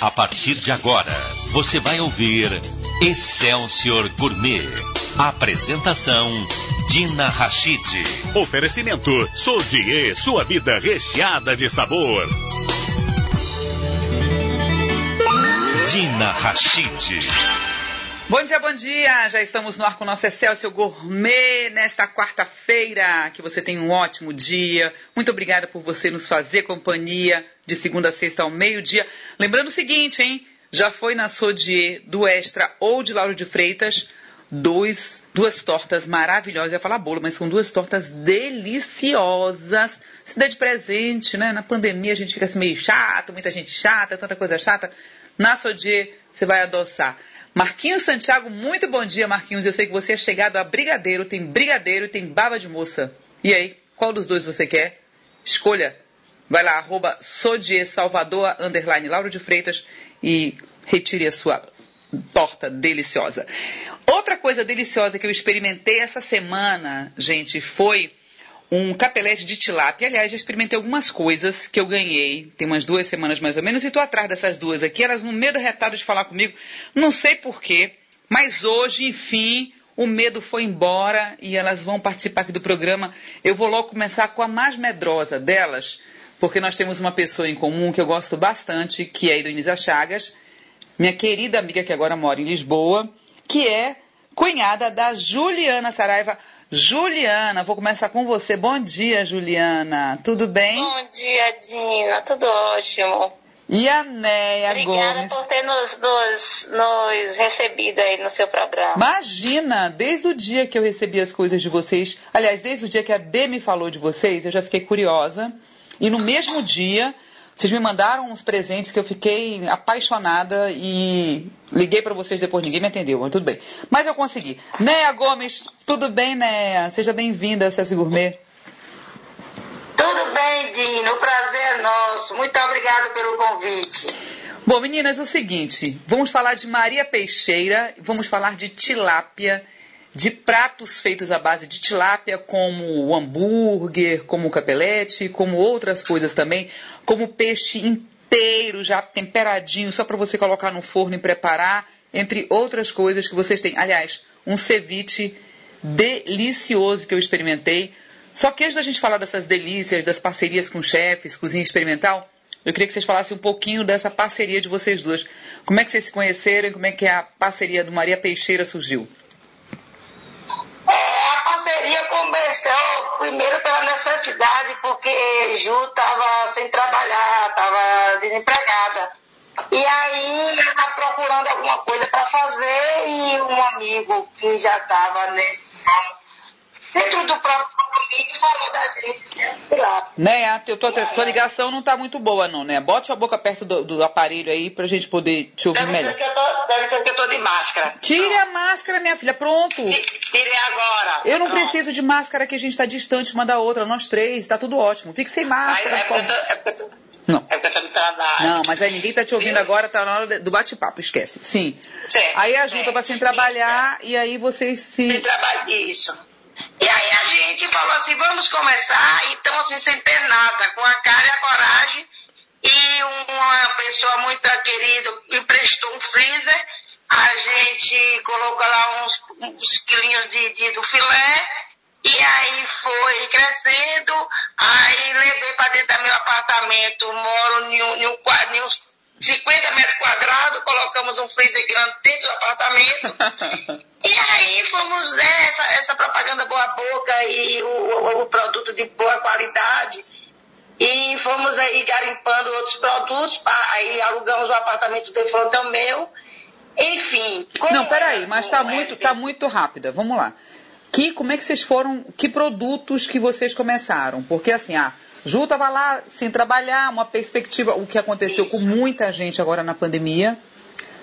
A partir de agora, você vai ouvir Excelsior Gourmet. Apresentação Dina Rachid. Oferecimento Sodier, sua vida recheada de sabor. Dina Rachid. Bom dia, bom dia! Já estamos no ar com o nosso Excelsior Gourmet nesta quarta-feira. Que você tenha um ótimo dia. Muito obrigada por você nos fazer companhia de segunda a sexta ao meio-dia. Lembrando o seguinte, hein? Já foi na Sodier do Extra ou de Lauro de Freitas dois, duas tortas maravilhosas. Eu ia falar bolo, mas são duas tortas deliciosas. Se dá de presente, né? Na pandemia a gente fica assim meio chato, muita gente chata, tanta coisa chata. Na Sodier você vai adoçar. Marquinhos Santiago, muito bom dia, Marquinhos. Eu sei que você é chegado a brigadeiro, tem brigadeiro e tem baba de moça. E aí, qual dos dois você quer? Escolha. Vai lá, arroba Salvador, underline Lauro de Freitas e retire a sua torta deliciosa. Outra coisa deliciosa que eu experimentei essa semana, gente, foi um capelete de tilápia. Aliás, já experimentei algumas coisas que eu ganhei, tem umas duas semanas mais ou menos, e estou atrás dessas duas aqui. Elas no medo retado de falar comigo, não sei porquê, mas hoje, enfim, o medo foi embora e elas vão participar aqui do programa. Eu vou logo começar com a mais medrosa delas, porque nós temos uma pessoa em comum que eu gosto bastante, que é a Idonisa Chagas, minha querida amiga que agora mora em Lisboa, que é cunhada da Juliana Saraiva. Juliana, vou começar com você. Bom dia, Juliana. Tudo bem? Bom dia, Dina. Tudo ótimo. E a Neia Obrigada Gomes? por ter nos, nos, nos recebido aí no seu programa. Imagina, desde o dia que eu recebi as coisas de vocês, aliás, desde o dia que a Dê me falou de vocês, eu já fiquei curiosa. E no mesmo dia, vocês me mandaram uns presentes que eu fiquei apaixonada e liguei para vocês depois, ninguém me atendeu, mas tudo bem. Mas eu consegui. Neia Gomes, tudo bem, Neia? Seja bem-vinda ao César Gourmet. Tudo bem, Dina. O prazer é nosso. Muito obrigada pelo convite. Bom, meninas, é o seguinte, vamos falar de Maria Peixeira, vamos falar de tilápia, de pratos feitos à base de tilápia, como o hambúrguer, como o capelete, como outras coisas também, como peixe inteiro, já temperadinho, só para você colocar no forno e preparar, entre outras coisas que vocês têm. Aliás, um ceviche delicioso que eu experimentei. Só que antes da gente falar dessas delícias, das parcerias com chefes, cozinha experimental, eu queria que vocês falassem um pouquinho dessa parceria de vocês duas. Como é que vocês se conheceram como é que a parceria do Maria Peixeira surgiu? É, a parceria começou primeiro pela necessidade, porque Ju estava sem trabalhar, estava desempregada. E aí ela procurando alguma coisa para fazer e um amigo que já estava nesse dentro do próprio falou da gente tilápia. Né, a tua, tua, tua ligação não tá muito boa não, né? Bote a boca perto do, do aparelho aí pra gente poder te ouvir Deve ser, melhor. eu tô, deve ser que eu tô de máscara. Tire a máscara, minha filha, pronto. Ti- Tirei agora. Eu não Pronto. preciso de máscara que a gente tá distante uma da outra, nós três, tá tudo ótimo. Fique sem Aí, máscara, é, porque eu tô, é porque eu tô, Não. é porque eu tô trabalho. Não, mas aí ninguém tá te ouvindo agora, tá na hora do bate-papo, esquece. Sim. Certo, Aí a Ju certo. tava sem trabalhar e aí vocês Sem se. trabalho, isso. E aí a gente falou assim, vamos começar, então assim, sem ter nada, com a cara e a coragem. E uma pessoa muito querida emprestou um freezer, a gente colocou lá uns, uns quilinhos de, de- do filé, e aí foi crescendo, aí levei para dentro do meu apartamento, moro em, um, em, um, em uns 50 metros quadrados, colocamos um freezer grande dentro do apartamento. E aí fomos né, essa, essa propaganda boa a boca e o, o- o produto de boa qualidade. E fomos aí garimpando outros produtos, aí alugamos o apartamento de frente ao meu. Enfim. Não, peraí, era mas o tá muito, tá muito rápida. Vamos lá. Que, como é que vocês foram, que produtos que vocês começaram? Porque assim, a Ju tava lá sem trabalhar, uma perspectiva, o que aconteceu com Isso. muita gente agora na pandemia.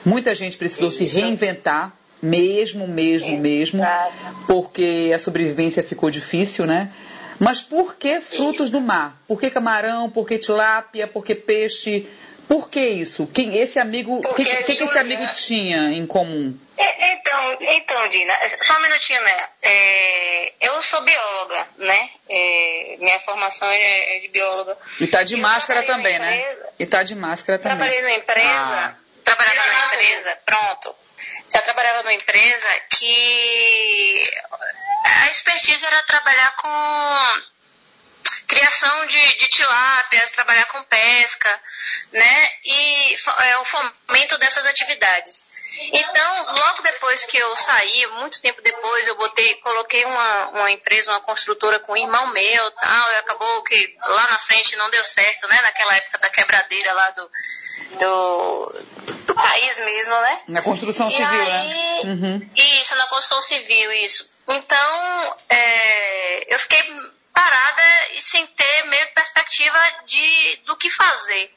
Muita gente precisou se Isso. reinventar, mesmo, mesmo, mesmo, Exato. porque a sobrevivência ficou difícil, né? Mas por que frutos do mar? Por que camarão? Por que tilápia? Por que peixe? Por que isso? Quem esse amigo, o que, que, que esse amigo tinha em comum? É, Então, Então, Dina, só um minutinho, né? É, eu sou bióloga, né? É, minha formação é, é, de bióloga. E tá de máscara também, né? E tá de máscara também. Trabalhei numa empresa, ah. Trabalhava numa empresa, pronto. Já trabalhava numa empresa que a expertise era trabalhar com criação de, de tilápias, trabalhar com pesca, né? E é, o fomento dessas atividades. Então, logo depois que eu saí, muito tempo depois, eu botei, coloquei uma, uma empresa, uma construtora com um irmão meu tal, e acabou que lá na frente não deu certo, né? Naquela época da quebradeira lá do, do, do país mesmo, né? Na construção e civil, né? aí, né? Uhum. Isso, na construção civil, isso. Então, é, eu fiquei parada e sem ter meio perspectiva de, do que fazer,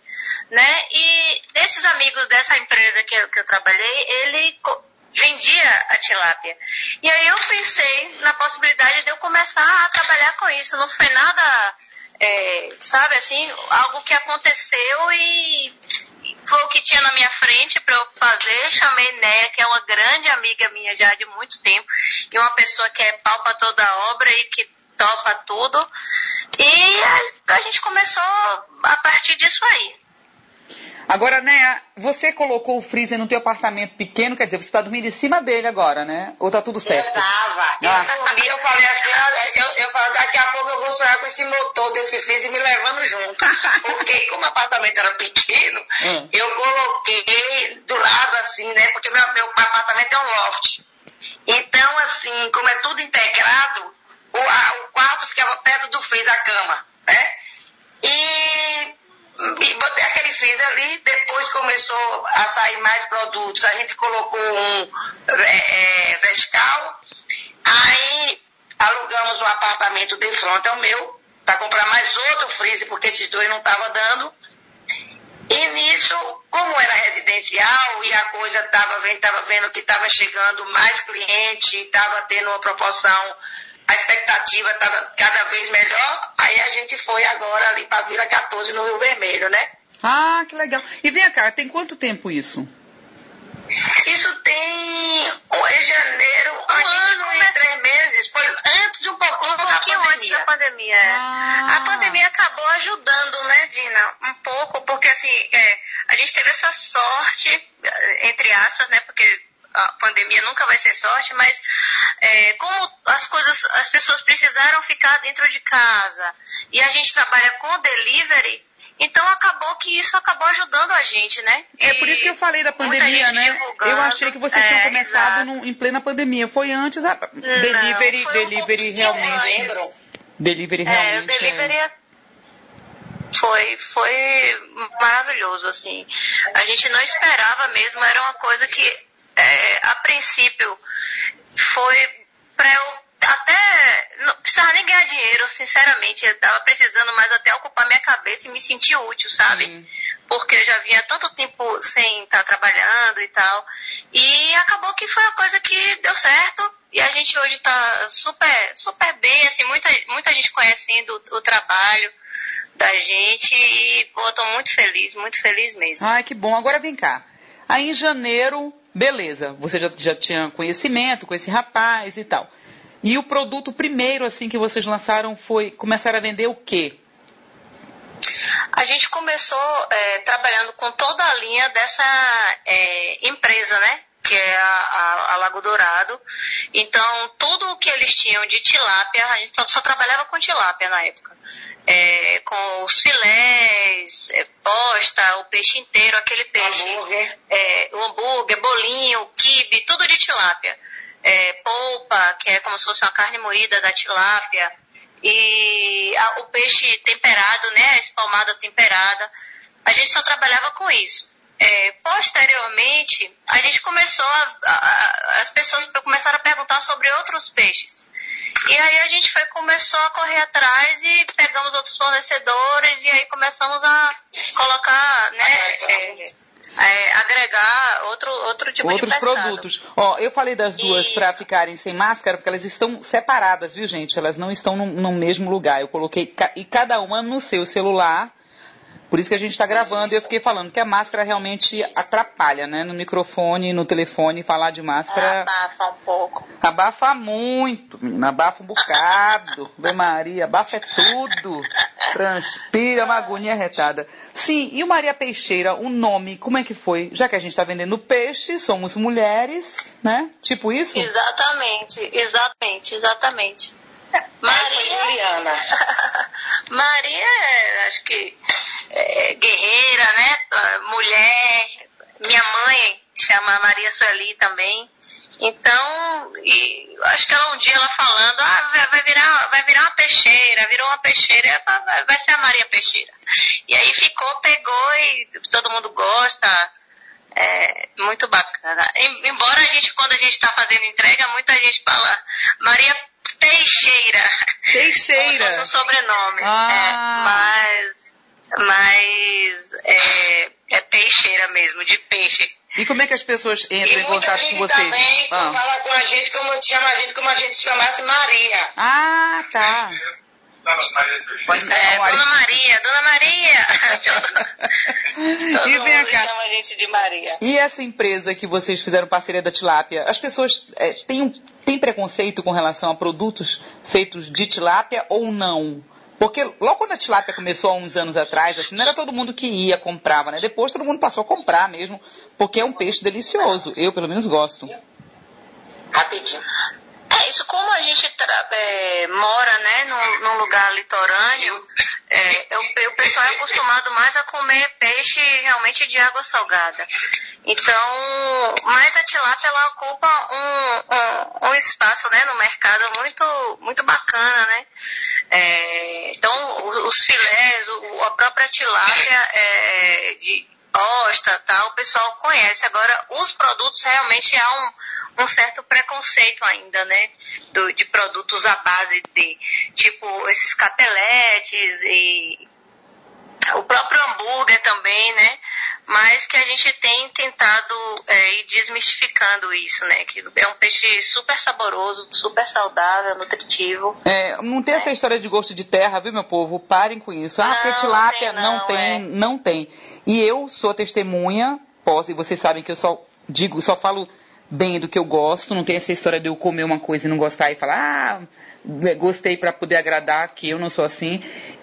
né? E desses amigos dessa empresa que eu, que eu trabalhei, ele vendia a tilápia. E aí eu pensei na possibilidade de eu começar a trabalhar com isso. Não foi nada, é, sabe assim, algo que aconteceu e foi o que tinha na minha frente para eu fazer. Chamei Néia, que é uma grande amiga minha já de muito tempo, e uma pessoa que é pau para toda a obra e que topa tudo. E a, a gente começou a partir disso aí. Agora, né, você colocou o freezer no teu apartamento pequeno, quer dizer, você está dormindo em cima dele agora, né? Ou tá tudo certo? Eu tava. Ah. Eu dormi, eu falei assim, eu, eu falei, daqui a pouco eu vou sonhar com esse motor desse freezer me levando junto. Porque como o apartamento era pequeno, hum. eu coloquei do lado assim, né? Porque meu, meu apartamento é um loft. Então, assim, como é tudo integrado, o, a, o quarto ficava perto do freezer, a cama, né? E, e botei aquele freezer ali, depois começou a sair mais produtos, a gente colocou um é, é, vertical, aí alugamos um apartamento de frente ao meu, para comprar mais outro freezer, porque esses dois não estavam dando. E nisso, como era residencial e a coisa estava vendo, tava vendo que estava chegando mais cliente, estava tendo uma proporção a expectativa estava cada vez melhor, aí a gente foi agora ali para a Vila 14 no Rio Vermelho, né? Ah, que legal. E vem cá, tem quanto tempo isso? Isso tem em janeiro, um a gente não em três meses, foi antes de um pouquinho, um pouquinho da antes da pandemia. É. Ah. A pandemia acabou ajudando, né, Dina? Um pouco, porque assim, é, a gente teve essa sorte, entre aspas, né, porque a pandemia nunca vai ser sorte, mas é, como as coisas, as pessoas precisaram ficar dentro de casa e a gente trabalha com delivery, então acabou que isso acabou ajudando a gente, né? E é por isso que eu falei da pandemia, né? Eu achei que vocês é, tinham começado no, em plena pandemia. Foi antes a delivery, Não, delivery um realmente. Antes. Delivery realmente. É, delivery é. foi, foi maravilhoso, assim. A gente não esperava mesmo, era uma coisa que é, a princípio, foi para eu até não precisava nem ganhar dinheiro, sinceramente, eu estava precisando mais até ocupar minha cabeça e me sentir útil, sabe? Uhum. Porque eu já vinha tanto tempo sem estar tá trabalhando e tal. E acabou que foi uma coisa que deu certo. E a gente hoje está super, super bem, assim, muita, muita gente conhecendo o, o trabalho da gente e pô, tô muito feliz, muito feliz mesmo. Ai, que bom. Agora vem cá. Aí em janeiro Beleza, você já, já tinha conhecimento com esse rapaz e tal. E o produto primeiro assim que vocês lançaram foi começar a vender o quê? A gente começou é, trabalhando com toda a linha dessa é, empresa, né? Que é a, a, a, Lago Dourado. Então, tudo o que eles tinham de tilápia, a gente só trabalhava com tilápia na época é, com os filés, é, posta, o peixe inteiro, aquele peixe. Hambúrguer. É, o hambúrguer, bolinho, quibe, tudo de tilápia. É, polpa, que é como se fosse uma carne moída da tilápia. E a, o peixe temperado, né, a espalmada temperada. A gente só trabalhava com isso. É, posteriormente, a gente começou a, a, as pessoas começaram a perguntar sobre outros peixes. E aí a gente foi, começou a correr atrás e pegamos outros fornecedores e aí começamos a colocar, né, é, é, agregar outro, outro tipo Outros de Outros produtos. Ó, eu falei das duas para ficarem sem máscara, porque elas estão separadas, viu, gente? Elas não estão no, no mesmo lugar. Eu coloquei, e cada uma no seu celular Por isso que a gente está gravando e eu fiquei falando que a máscara realmente atrapalha, né? No microfone, no telefone, falar de máscara. Abafa um pouco. Abafa muito, menina. Abafa um bocado. Vê Maria, abafa é tudo. Transpira, uma agonia retada. Sim, e o Maria Peixeira, o nome, como é que foi? Já que a gente está vendendo peixe, somos mulheres, né? Tipo isso? Exatamente, exatamente, exatamente. Maria Juliana. Maria, é, acho que é, guerreira, né? Mulher. Minha mãe chama Maria Sueli também. Então, acho que ela um dia ela falando, ah, vai, virar, vai virar uma peixeira, virou uma peixeira, vai, vai ser a Maria Peixeira. E aí ficou, pegou e todo mundo gosta. É muito bacana. Embora a gente, quando a gente está fazendo entrega, muita gente fala Maria Teixeira. Teixeira. Como se fosse um sobrenome. Ah. É, mas mas é, é peixeira mesmo, de peixe. E como é que as pessoas entram em contato com vocês? Também ah. fala com a gente como chama a gente como a gente se chamasse Maria. Ah, tá. Pois é, Dona Maria, Dona Maria. Todo e vem mundo cá. chama a gente de Maria. E essa empresa que vocês fizeram parceria da tilápia, as pessoas é, têm, um, têm preconceito com relação a produtos feitos de tilápia ou não? Porque logo quando a tilápia começou há uns anos atrás, assim, não era todo mundo que ia, comprava, né? Depois todo mundo passou a comprar mesmo, porque é um peixe delicioso. Eu, pelo menos, gosto. Rapidinho. É, isso como a gente é, mora, né, num, num lugar litorâneo, é, eu, o pessoal é acostumado mais a comer peixe realmente de água salgada. Então, mas a tilápia ela ocupa um, um, um espaço, né, no mercado muito, muito bacana, né? É, então, os, os filés, o, a própria tilápia é, de gosta, tal, o pessoal conhece. Agora, os produtos realmente há um, um certo preconceito ainda, né? Do, de produtos à base de, tipo, esses capeletes e o próprio hambúrguer também, né? Mas que a gente tem tentado é, ir desmistificando isso, né? Que é um peixe super saboroso, super saudável, nutritivo. É, não tem essa história de gosto de terra, viu, meu povo? Parem com isso. Ah, Não, porque tilápia não tem, não não, tem, é. não tem. E eu sou testemunha, posso, e vocês sabem que eu só digo, só falo bem do que eu gosto, não tem essa história de eu comer uma coisa e não gostar e falar, ah, gostei para poder agradar, que eu não sou assim.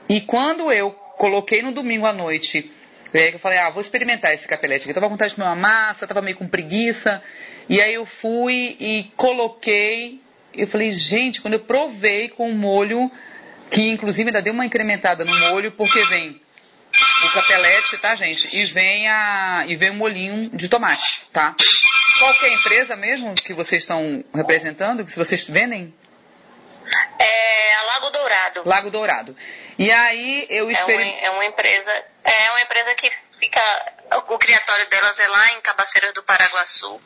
E quando eu coloquei no domingo à noite, é, eu falei, ah, vou experimentar esse capelete aqui. Eu tava com vontade de comer uma massa, tava meio com preguiça. E aí eu fui e coloquei. Eu falei, gente, quando eu provei com o molho, que inclusive ainda deu uma incrementada no molho, porque vem o capelete, tá, gente? E vem a e vem o molhinho de tomate, tá? Qual que é a empresa mesmo que vocês estão representando, que vocês vendem? É a Lago Dourado. Lago Dourado. E aí eu É uma, experimentei. é uma empresa, é uma empresa que fica, o criatório delas é lá em Cabaceiras do Paraguaçu.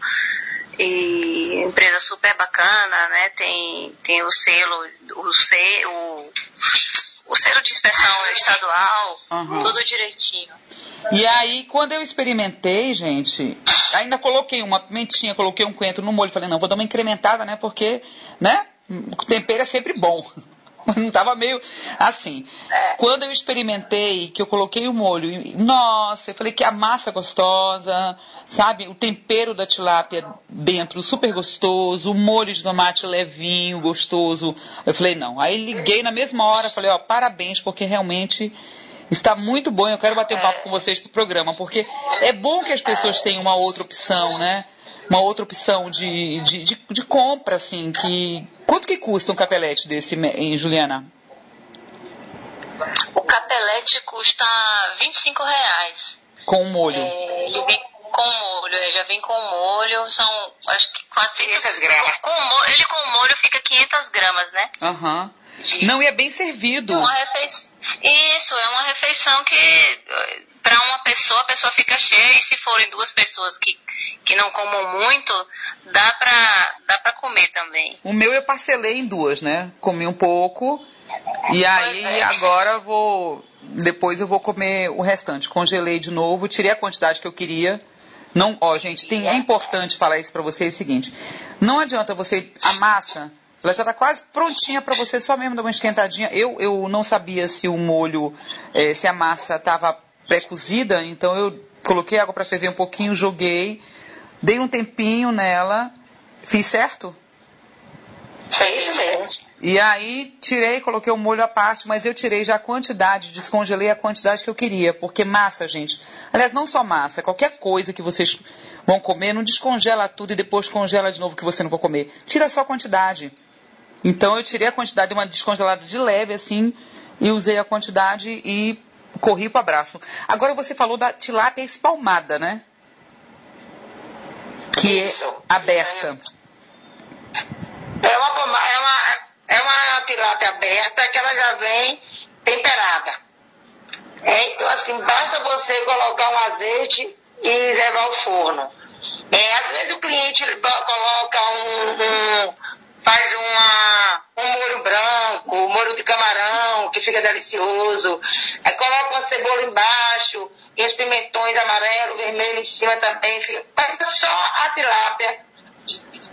E empresa super bacana, né? Tem, tem o selo, o, se, o, o selo de inspeção estadual, Aham. tudo direitinho. E aí, quando eu experimentei, gente, ainda coloquei uma pimentinha, coloquei um coentro no molho. Falei, não, vou dar uma incrementada, né? Porque, né? O tempero é sempre bom. Não tava meio assim. Quando eu experimentei, que eu coloquei o molho, e- nossa, eu falei que a massa gostosa, sabe? O tempero da tilápia dentro, super gostoso, o molho de tomate levinho, gostoso. Eu falei, não. Aí liguei na mesma hora, falei, ó, parabéns, porque realmente está muito bom. Eu quero bater um papo com vocês pro programa, porque é bom que as pessoas tenham uma outra opção, né? Uma outra opção de, de, de, de compra, assim, que. Quanto que custa um capelete desse, em Juliana? O capelete custa 25 reais. Com o molho. É, ele vem com molho, ele já vem com molho, são acho que 400 500 gramas. Com, molho, ele com molho fica 500 gramas, né? Aham. Não, e é bem servido. Uma refeição. Isso, é uma refeição que para uma pessoa, a pessoa fica cheia e se forem duas pessoas que, que não comam muito, dá pra, dá pra comer também. O meu eu parcelei em duas, né? Comi um pouco. E aí é. agora vou. Depois eu vou comer o restante. Congelei de novo, tirei a quantidade que eu queria. Não, ó, gente, tem, é importante falar isso pra vocês é o seguinte. Não adianta você a massa, ela já tá quase prontinha pra você só mesmo dar uma esquentadinha. Eu, eu não sabia se o molho, eh, se a massa tava pré-cozida, então eu coloquei água para ferver um pouquinho, joguei, dei um tempinho nela, fiz certo? É isso mesmo. E aí tirei, coloquei o molho à parte, mas eu tirei já a quantidade, descongelei a quantidade que eu queria, porque massa, gente. Aliás, não só massa, qualquer coisa que vocês vão comer, não descongela tudo e depois congela de novo que você não vai comer. Tira só a quantidade. Então eu tirei a quantidade, uma descongelada de leve assim, e usei a quantidade e corri para o abraço. Agora você falou da tilápia espalmada, né? Que é Isso. é aberta. É uma, é uma, é uma tilápia aberta que ela já vem temperada. É, então, assim, basta você colocar um azeite e levar ao forno. É, às vezes o cliente coloca um, um- faz uma, um molho branco, um molho de camarão, que fica delicioso. Aí coloca uma cebola embaixo, e os pimentões amarelo, vermelho em cima também. Fica, mas só a tilápia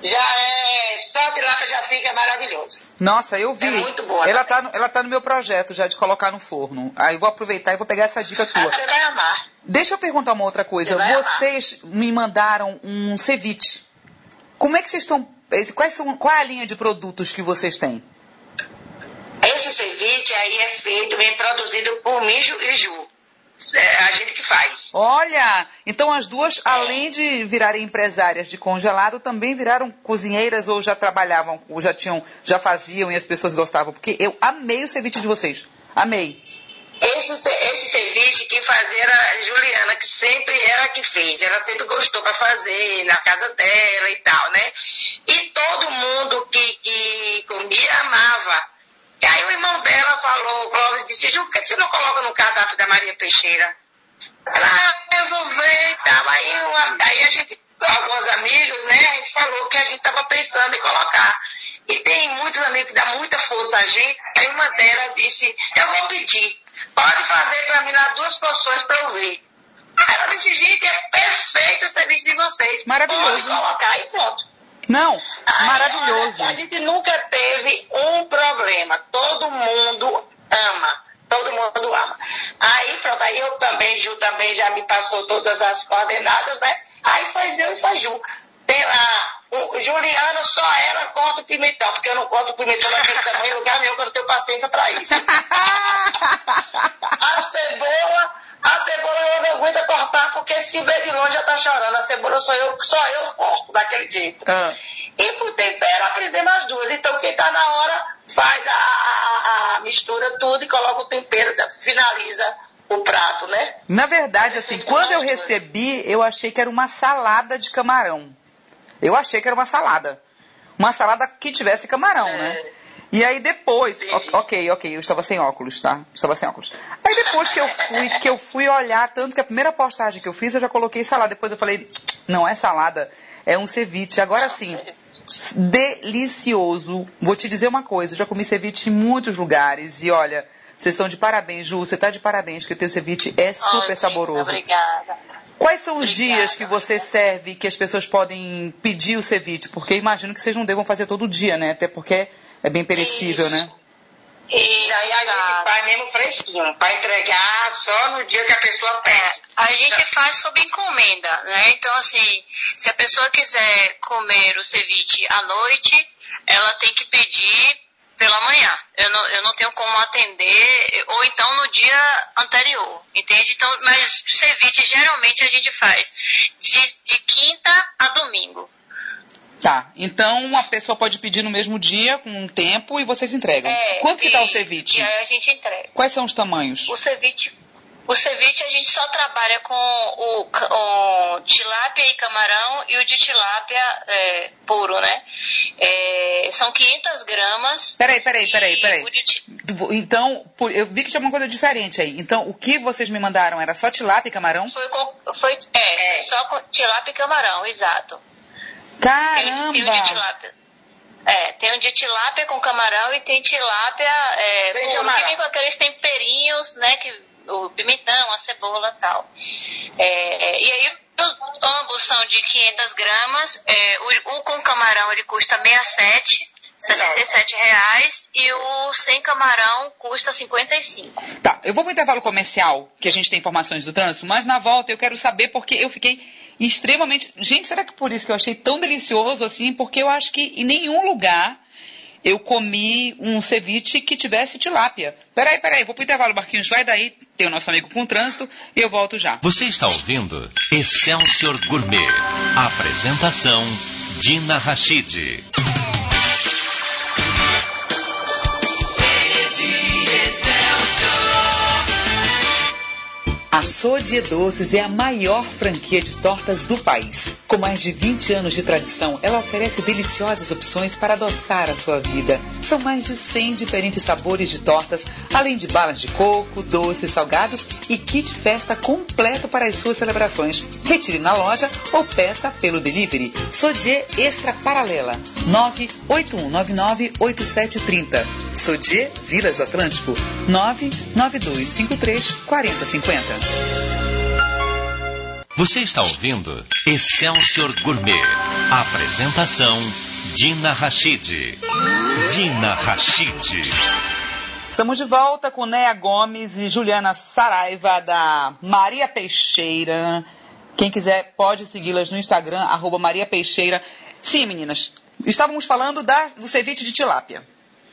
já é. Só a tilápia já fica maravilhoso. Nossa, eu vi. É muito boa ela, também. tá no, ela tá no meu projeto já de colocar no forno. Aí eu vou aproveitar e vou pegar essa dica Ah, tua. você vai amar. Deixa eu perguntar uma outra coisa. Você vai amar. Vocês me mandaram um ceviche. Como é que vocês estão. Quais são, qual é a linha de produtos que vocês têm? Esse ceviche aí é feito, bem produzido por Mijo e Ju. É a gente que faz. Olha, então as duas, além de virarem empresárias de congelado, também viraram cozinheiras ou já trabalhavam, ou já tinham, já faziam e as pessoas gostavam. Porque eu amei o ceviche de vocês. Amei. Esse, esse ceviche quem fazia era a Juliana, que sempre era que fez. Ela sempre gostou para fazer na casa dela e tal, né? E todo mundo que, que comia amava. E aí o irmão dela falou, Clóvis disse, Ju, por que você não coloca no cardápio da Maria Teixeira? Ela, ah, eu vou ver e tal. Aí, uma- aí a gente, alguns amigos, né, a gente falou que a gente estava pensando em colocar. E tem muitos amigos que dão muita força a gente. Aí uma delas disse, eu vou pedir. Pode fazer para mim lá duas porções para eu ver. Aí ela disse, gente, é perfeito o serviço de vocês. Maravilhoso. Pode colocar e pronto. Não, Aí, maravilhoso. a gente nunca teve um problema. Todo mundo ama. Todo mundo ama. Aí pronto, aí eu também, Ju também já me passou todas as coordenadas, né? Aí faz eu e faz Ju. Tem lá, o, Juliana, só ela corta o pimentão, porque eu não corto o pimentão daquele tamanho em lugar nenhum, que eu não tenho paciência pra isso. A cebola, a cebola eu não aguento cortar, porque se ver de longe já tá chorando. A cebola só eu, só eu corto daquele jeito. Ah. E pro tempero aprendemos as duas. Então quem tá na hora faz a, a- a mistura tudo e coloca o tempero, finaliza o prato, né? Na verdade, assim, quando eu recebi, eu achei que era uma salada de camarão. Eu achei que era uma salada. Uma salada que tivesse camarão, É. né? E aí depois, ok, ok, eu estava sem óculos, tá? Estava sem óculos. Aí depois que eu fui, que eu fui olhar, tanto que a primeira postagem que eu fiz, eu já coloquei salada. Depois eu falei, não é salada, é um ceviche. Agora sim, delicioso. Vou te dizer uma coisa, eu já comi ceviche em muitos lugares e olha, vocês estão de parabéns, Ju, você tá de parabéns, que o teu ceviche é super Ótimo, saboroso. Obrigada. Quais são os Obrigada. dias que você serve que as pessoas podem pedir o ceviche? Porque eu imagino que vocês não devam fazer todo dia, né? Até porque é bem perecível, Isso. né? E aí a gente faz mesmo fresquinho, para entregar só no dia que a pessoa pede. A gente faz sob encomenda, né? Então, assim, se a pessoa quiser comer o ceviche à noite, ela tem que pedir pela manhã. Eu não, eu não tenho como atender, ou então no dia anterior, entende? Então, mas ceviche geralmente a gente faz de, de quinta a domingo. Tá. Então uma pessoa pode pedir no mesmo dia, com um tempo, e vocês entregam. É, Quanto que tá o ceviche? E aí a gente entrega. Quais são os tamanhos? O ceviche, o ceviche a gente só trabalha com o, o tilápia e camarão e o de tilápia é, puro, né? É, são 500 gramas. Peraí, peraí, peraí, peraí. ti- Então, eu vi que tinha uma coisa diferente aí. Então, o que vocês me mandaram era só tilápia e camarão? Foi, com, foi é, É. só com tilápia e camarão, exato. Caramba! tem o de tilápia. É, tem o de tilápia com camarão e tem tilápia é, puro, que camarão. vem com aqueles temperinhos, né? Que, o pimentão, a cebola e tal. É, e aí os, ambos são de 500 gramas. É, o, o com camarão ele custa 67, 67 reais e o sem camarão custa 55. Tá, eu vou pro intervalo comercial, que a gente tem informações do trânsito, mas na volta eu quero saber porque eu fiquei extremamente. Gente, será que por isso que eu achei tão delicioso assim? Porque eu acho que em nenhum lugar eu comi um ceviche que tivesse tilápia. Peraí, peraí, vou pro intervalo, Marquinhos, vai daí, tem o nosso amigo com trânsito e eu volto já. Você está ouvindo Excelsior Gourmet. Apresentação Dina Rachid. Sodie Doces é a maior franquia de tortas do país. Com mais de 20 anos de tradição, ela oferece deliciosas opções para adoçar a sua vida. São mais de 100 diferentes sabores de tortas, além de balas de coco, doces, salgados e kit festa completo para as suas celebrações. Retire na loja ou peça pelo delivery. Sodier Extra Paralela 981998730. Sodier Vilas do Atlântico 99253 4050. Você está ouvindo Excelsior Gourmet. Apresentação Dina Rachid. Dina Rachid. Estamos de volta com Néa Gomes e Juliana Saraiva da Maria Peixeira. Quem quiser pode segui-las no Instagram, arroba Maria Peixeira. Sim, meninas, estávamos falando da, do ceviche de tilápia,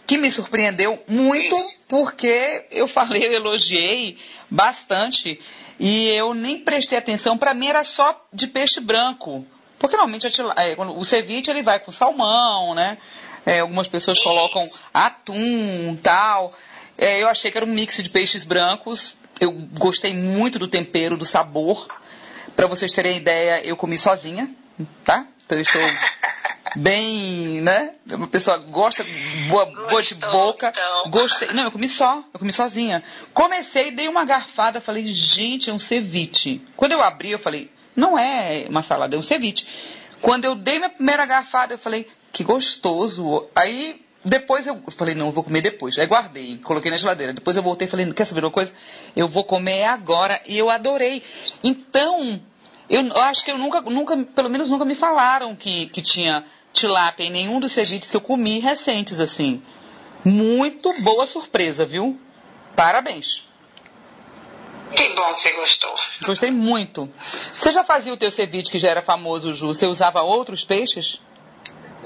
que me surpreendeu muito porque eu falei, eu elogiei bastante e eu nem prestei atenção. Para mim era só de peixe branco, porque normalmente é, o ceviche ele vai com salmão, né? É, algumas pessoas colocam atum, tal. É, eu achei que era um mix de peixes brancos. Eu gostei muito do tempero, do sabor. Para vocês terem ideia, eu comi sozinha, tá? Então eu estou bem, né? Uma pessoa gosta, boa, boa de boca. Então. Gostei. Não, eu comi só, eu comi sozinha. Comecei, dei uma garfada, falei, gente, é um ceviche. Quando eu abri, eu falei, não é uma salada, é um ceviche. Quando eu dei minha primeira garfada, eu falei, que gostoso. Aí depois eu falei, não, eu vou comer depois. Aí guardei, coloquei na geladeira. Depois eu voltei e falei, quer saber uma coisa? Eu vou comer agora. E eu adorei. Então, eu, eu acho que eu nunca, nunca, pelo menos nunca me falaram que, que tinha tilápia em nenhum dos ceviches que eu comi recentes, assim. Muito boa surpresa, viu? Parabéns. Que bom que você gostou. Gostei muito. Você já fazia o teu ceviche que já era famoso, Ju? Você usava outros peixes?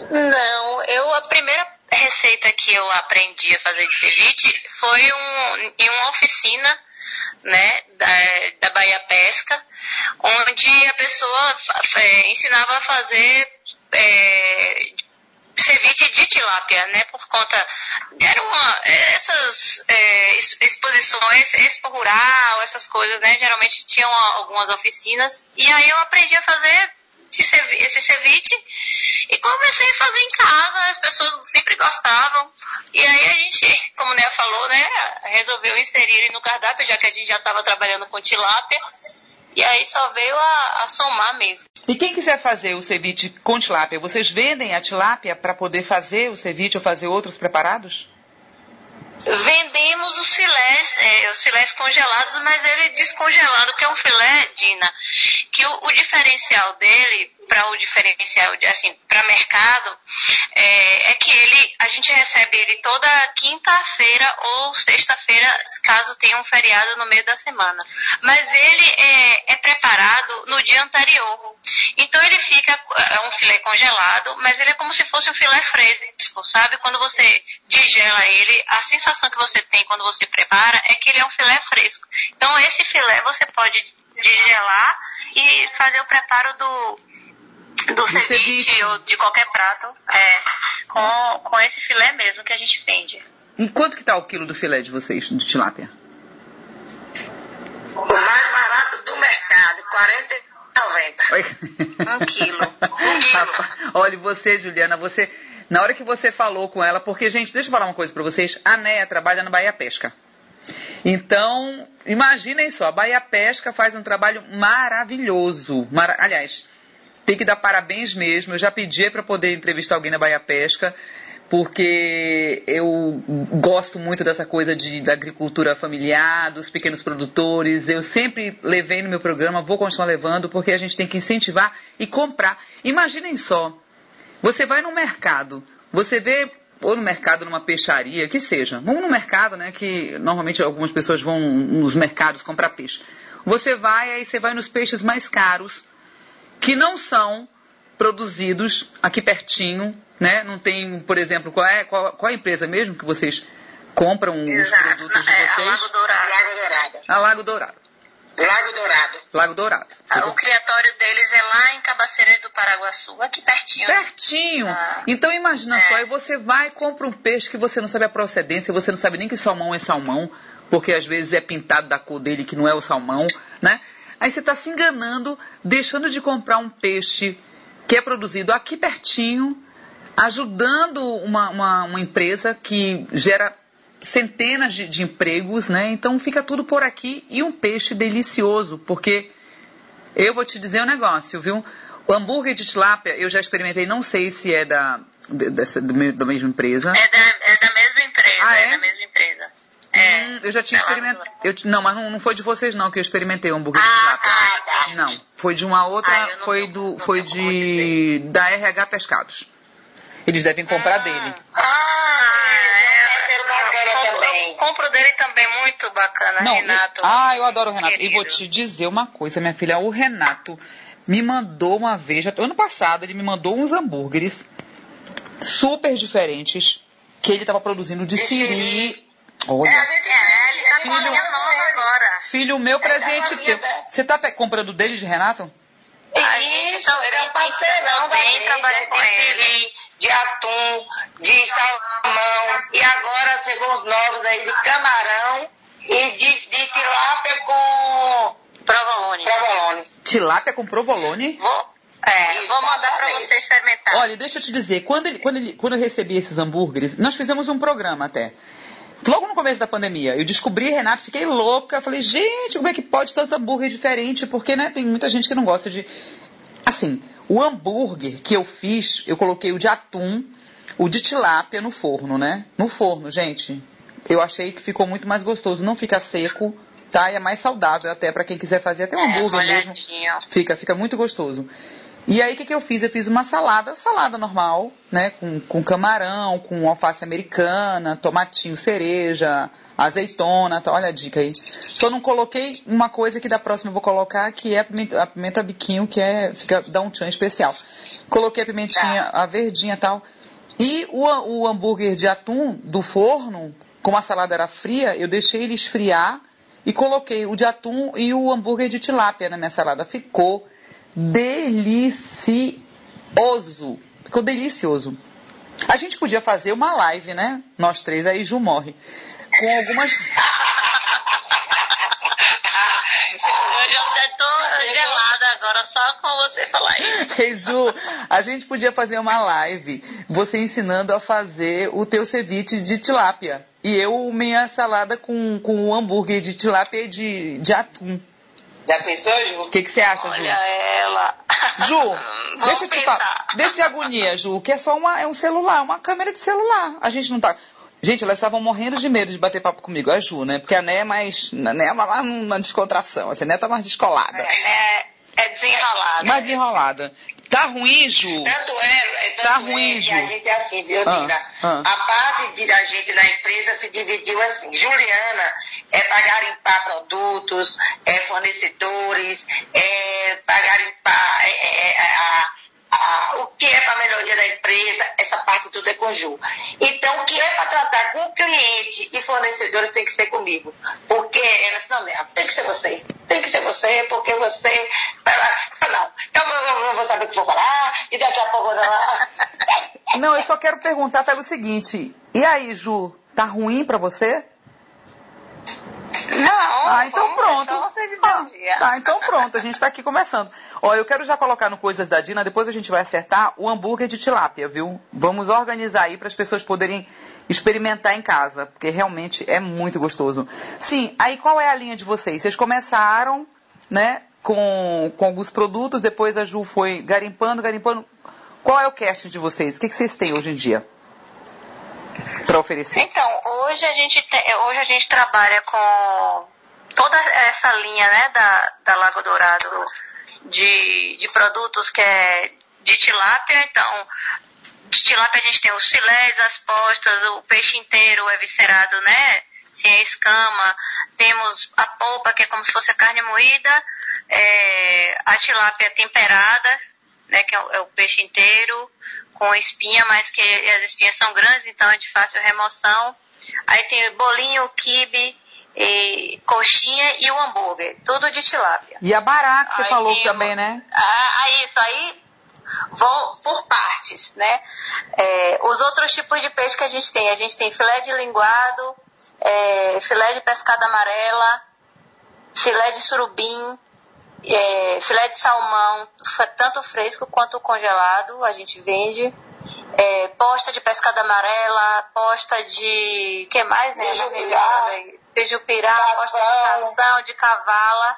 Não, eu a primeira receita que eu aprendi a fazer de ceviche foi um, em uma oficina né, da, da Bahia Pesca, onde a pessoa é, ensinava a fazer é, de tilápia, né? Por conta eram essas é, exposições, expo rural, essas coisas, né? Geralmente tinham algumas oficinas e aí eu aprendi a fazer esse ceviche e comecei a fazer em casa, as pessoas sempre gostavam. E aí a gente, como o Né falou, né, resolveu inserir no cardápio, já que a gente já estava trabalhando com tilápia. E aí só veio a, a, somar mesmo. E quem quiser fazer o ceviche com tilápia, vocês vendem a tilápia para poder fazer o ceviche ou fazer outros preparados? Vendemos os filés, é, os filés congelados, mas ele descongelado, que é um filé, Dina, que o, o diferencial dele para o diferencial, assim, para mercado, é, é, que ele, a gente recebe ele toda quinta-feira ou sexta-feira, caso tenha um feriado no meio da semana. Mas ele é, é preparado no dia anterior. Então ele fica, é um filé congelado, mas ele é como se fosse um filé fresco, sabe? Quando você digela ele, a sensação que você tem quando você prepara é que ele é um filé fresco. Então esse filé você pode digelar e fazer o preparo do, do ceviche ou de qualquer prato é, com, com esse filé mesmo que a gente vende. E quanto que tá o quilo do filé de vocês, de tilápia? O mais barato do mercado, 40 90. Um quilo. Um quilo. Olha, você, Juliana, você. Na hora que você falou com ela, porque, gente, deixa eu falar uma coisa para vocês. A Néia trabalha na Bahia Pesca. Então, imaginem só, a Bahia Pesca faz um trabalho maravilhoso. Mar... Aliás, tem que dar parabéns mesmo. Eu já pedi para poder entrevistar alguém na Bahia Pesca, porque eu gosto muito dessa coisa de, da agricultura familiar, dos pequenos produtores. Eu sempre levei no meu programa, vou continuar levando, porque a gente tem que incentivar e comprar. Imaginem só, você vai no mercado, você vê ou no mercado, numa peixaria, que seja. Vamos no mercado, né? Que normalmente algumas pessoas vão nos mercados comprar peixe. Você vai, aí você vai nos peixes mais caros, que não são produzidos aqui pertinho, né? Não tem, por exemplo, qual é, qual, qual é a empresa mesmo que vocês compram Exato. os produtos de vocês? É, a Lago Dourado. Lago Dourado. A Lago Dourado. Lago Dourado. Lago Dourado. Ah, o criatório deles é lá em Cabaceiras do Paraguaçu, aqui pertinho. Pertinho. Ah. Então imagina é. só, aí você vai e compra um peixe que você não sabe a procedência, você não sabe nem que salmão é salmão, porque às vezes é pintado da cor dele que não é o salmão, né? Aí você está se enganando, deixando de comprar um peixe que é produzido aqui pertinho, ajudando uma, uma, uma empresa que gera centenas de, de, empregos, né? Então fica tudo por aqui e um peixe delicioso, porque eu vou te dizer um negócio, viu? O hambúrguer de tilápia eu já experimentei, não sei se é da, dessa, da mesma empresa. É da, é da mesma empresa, ah, é? é da mesma empresa. É, hum, eu já tinha experimentado. Não, mas não, não, foi de vocês não que eu experimentei o hambúrguer ah, de tilápia. Ah, tá. Não, foi de uma outra, ah, foi do, foi de da RH Pescados. Eles devem comprar ah. dele. Ah, também. Compro dele também, muito bacana, Não, Renato. E, ah, eu adoro o Renato. Querido. E vou te dizer uma coisa, minha filha, o Renato me mandou uma vez, ano passado, ele me mandou uns hambúrgueres super diferentes que ele estava produzindo de, de siri. Olha. É, a gente, é, ele tá filho, nova agora. Filho meu, presente teu. Você está comprando dele de Renato? Isso, ele é um parceirão também, trabalha com ele de atum, de salmão, e agora chegou os novos aí de camarão e de, de tilápia com provolone. provolone. Tilápia com provolone? Vou, é, vou mandar para você experimentar. Olha, deixa eu te dizer, quando, ele, quando, ele, quando eu recebi esses hambúrgueres, nós fizemos um programa até. Logo no começo da pandemia, eu descobri Renato, fiquei louca. Falei, gente, como é que pode tanto hambúrguer diferente? Porque, né, tem muita gente que não gosta de. Assim, o hambúrguer que eu fiz, eu coloquei o de atum, o de tilápia no forno, né? No forno, gente. Eu achei que ficou muito mais gostoso. Não fica seco, tá? E é mais saudável até para quem quiser fazer até um é, hambúrguer mesmo. Fica, fica muito gostoso. E aí o que, que eu fiz? Eu fiz uma salada, salada normal, né? Com, com camarão, com alface americana, tomatinho cereja, azeitona, tá? olha a dica aí. Só não coloquei uma coisa que da próxima eu vou colocar, que é a pimenta, a pimenta biquinho, que é, fica, dá um tchan especial. Coloquei a pimentinha, a verdinha e tal. E o, o hambúrguer de atum do forno, como a salada era fria, eu deixei ele esfriar e coloquei o de atum e o hambúrguer de tilápia na minha salada. Ficou delicioso. Ficou delicioso. A gente podia fazer uma live, né? Nós três, aí Ju morre. Com algumas. Eu já estou gelada agora só com você falar isso. Ei, Ju, a gente podia fazer uma live, você ensinando a fazer o teu ceviche de tilápia. E eu minha salada com, com o hambúrguer de tilápia e de, de atum. Já pensou, Ju? O que, que você acha, Ju? Olha ela. Ju, deixa eu te falar. Deixa de agonia, Ju, que é só uma, é um celular, uma câmera de celular. A gente não tá. Gente, elas estavam morrendo de medo de bater papo comigo, a Ju, né? Porque a Né é mais. A Né é mais uma descontração. A Né tá mais descolada. É, é desenrolada. Mais desenrolada. Tá ruim, Ju? Tanto é, tanto tá ruim, é Ju. a gente é assim, viu, ah, ah. A parte da gente na empresa se dividiu assim. Juliana é para garimpar produtos, é fornecedores, é para garimpar é, é, é a a, o que é para melhoria da empresa, essa parte tudo é com Ju. Então, o que é para tratar com cliente e fornecedores tem que ser comigo. Porque elas não, tem que ser você. Tem que ser você, porque você. Não, eu, não vou saber o que vou falar, e daqui a pouco não. Não, eu só quero perguntar pelo seguinte: e aí, Ju, tá ruim para você? Não. Ah, então pronto. Ah, tá, então pronto, a gente está aqui começando. Ó, eu quero já colocar no Coisas da Dina, depois a gente vai acertar o hambúrguer de tilápia, viu? Vamos organizar aí para as pessoas poderem experimentar em casa, porque realmente é muito gostoso. Sim, aí qual é a linha de vocês? Vocês começaram, né, com, com alguns produtos, depois a Ju foi garimpando, garimpando. Qual é o casting de vocês? O que, que vocês têm hoje em dia? Para oferecer? Então, hoje a gente tem, hoje a gente trabalha com toda essa linha né, da, da Lago Dourado de, de produtos que é de tilápia, então de tilápia a gente tem os filés, as postas, o peixe inteiro é viscerado, né? Sem a escama. Temos a polpa, que é como se fosse a carne moída. É, a tilápia temperada, né? Que é o, é o peixe inteiro, com espinha, mas que as espinhas são grandes, então é de fácil remoção. Aí tem bolinho, quibe, e coxinha e o hambúrguer, tudo de tilápia. E a bará que você aí falou tem, também, né? Ah, isso aí vão por partes, né? É, os outros tipos de peixe que a gente tem, a gente tem filé de linguado, é, filé de pescada amarela, filé de surubim, é, filé de salmão, tanto fresco quanto congelado, a gente vende. É, posta de pescada amarela, posta de. que mais, né? Beijupirá, posta de cação, de cavala.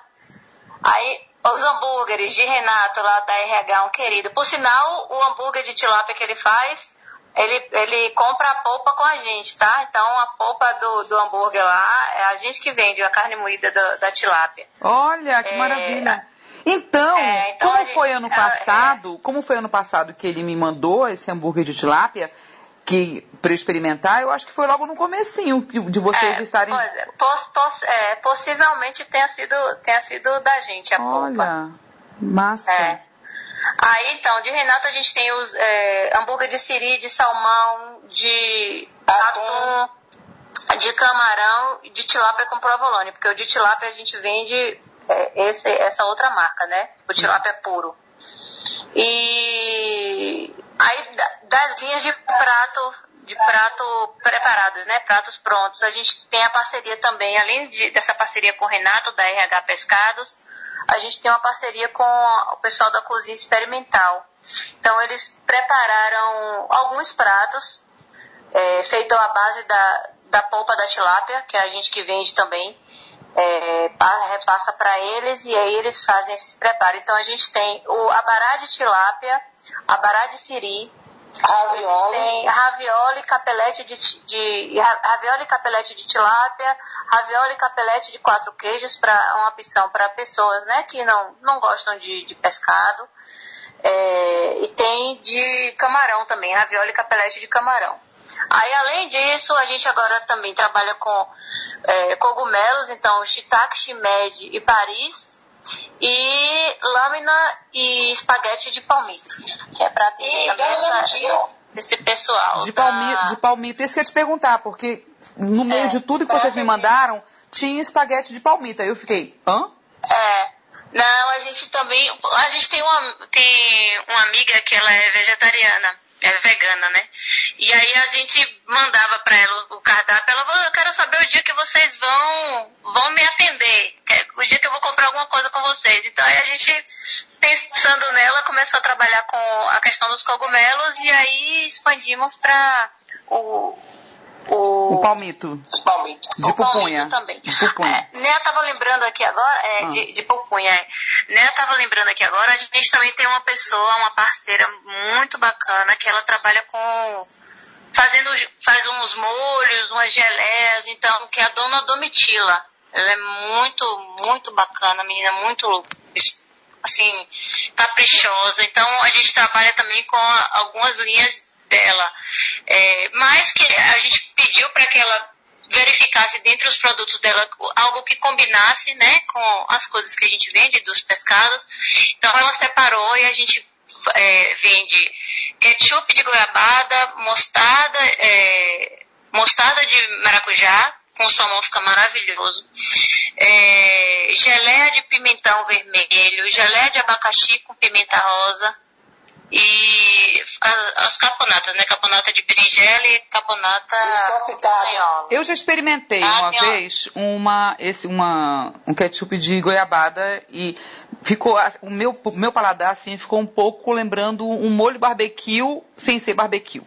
Aí os hambúrgueres de Renato lá da RH, um querido. Por sinal, o hambúrguer de tilápia que ele faz, ele, ele compra a polpa com a gente, tá? Então a polpa do, do hambúrguer lá é a gente que vende a carne moída do, da tilápia. Olha, que é, maravilha. Então, é, então como gente, foi ano passado, é, como foi ano passado que ele me mandou esse hambúrguer de tilápia, que para experimentar, eu acho que foi logo no comecinho de vocês é, estarem. É, poss, poss, é, possivelmente tenha sido, tenha sido da gente a Olha, polpa. massa. É. Aí então, de Renato a gente tem os é, hambúrguer de siri, de salmão, de atum, de camarão e de tilápia com provolone, porque o de tilápia a gente vende é, esse, essa outra marca, né? O tilápia é puro. E Aí das linhas de prato, de prato preparados, né? Pratos prontos. A gente tem a parceria também, além de, dessa parceria com o Renato da RH Pescados, a gente tem uma parceria com o pessoal da cozinha experimental. Então eles prepararam alguns pratos é, feitos à base da, da polpa da tilápia, que é a gente que vende também. É, repassa para eles e aí eles fazem esse preparo. Então a gente tem o abará de tilápia, abará de siri, ravioli, ravioli, capelete de, de ravioli capelete de tilápia, ravioli capelete de quatro queijos para uma opção para pessoas, né, que não não gostam de, de pescado. É, e tem de camarão também, ravioli capelete de camarão. Aí, além disso, a gente agora também trabalha com é, cogumelos, então shiitake, shimeji e paris, e lâmina e espaguete de palmito, que é para ter essa, esse pessoal. De, palmito, de palmito, isso que eu ia te perguntar, porque no meio é, de tudo que vocês me mandaram, tinha espaguete de palmito. Aí eu fiquei, hã? É. Não, a gente também. A gente tem uma, tem uma amiga que ela é vegetariana é vegana, né? E aí a gente mandava para ela o cardápio, ela falou, eu quero saber o dia que vocês vão, vão me atender, o dia que eu vou comprar alguma coisa com vocês. Então aí a gente, pensando nela, começou a trabalhar com a questão dos cogumelos e aí expandimos para o o, o palmito. palmito. De pupunha. também. De pupunha. É, Né, tava lembrando aqui agora, é, ah. de, de pupunha, é. Né, tava lembrando aqui agora, a gente também tem uma pessoa, uma parceira muito bacana, que ela trabalha com fazendo, faz uns molhos, umas geleias, então, que é a dona Domitila. Ela é muito, muito bacana, menina muito, assim, caprichosa. Então, a gente trabalha também com algumas linhas dela. É, mas que a gente pediu para que ela verificasse dentre os produtos dela algo que combinasse né, com as coisas que a gente vende dos pescados. Então ela separou e a gente é, vende ketchup de goiabada, mostarda, é, mostarda de maracujá, com salmão fica maravilhoso. É, geleia de pimentão vermelho, geleia de abacaxi com pimenta rosa, e as caponatas, né? Caponata de berinjela e caponata espanhola. Eu já experimentei ah, uma vez uma, esse, uma, um ketchup de goiabada e ficou o meu, o meu paladar assim ficou um pouco lembrando um molho barbecue sem ser barbecue.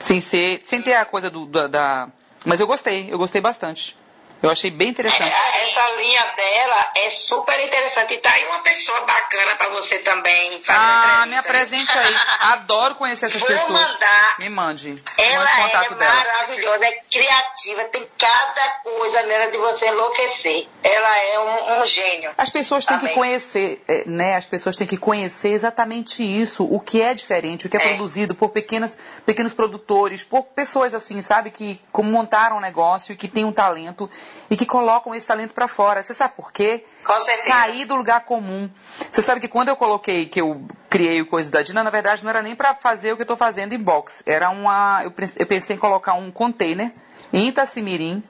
Sem ser, sem ter a coisa do, da, da mas eu gostei, eu gostei bastante. Eu achei bem interessante. É, essa linha dela é super interessante. E tá aí uma pessoa bacana para você também Ah, me apresente aí. Adoro conhecer essas Vou pessoas. mandar. Me mande. Ela mande é dela. maravilhosa, é criativa, tem cada coisa nela de você enlouquecer. Ela é um, um gênio. As pessoas têm que conhecer, é, né? As pessoas têm que conhecer exatamente isso, o que é diferente, o que é, É. produzido por pequenas, pequenos produtores, por pessoas assim, sabe, que montaram um negócio e que têm um talento e que colocam esse talento para fora. Você sabe por quê? Com certeza. Sair do lugar comum. Você sabe que quando eu coloquei, que eu criei o Coisa da Dina, na verdade não era nem para fazer o que eu estou fazendo em box. Era uma. Eu pens- eu pensei em colocar um container em Itacimirim,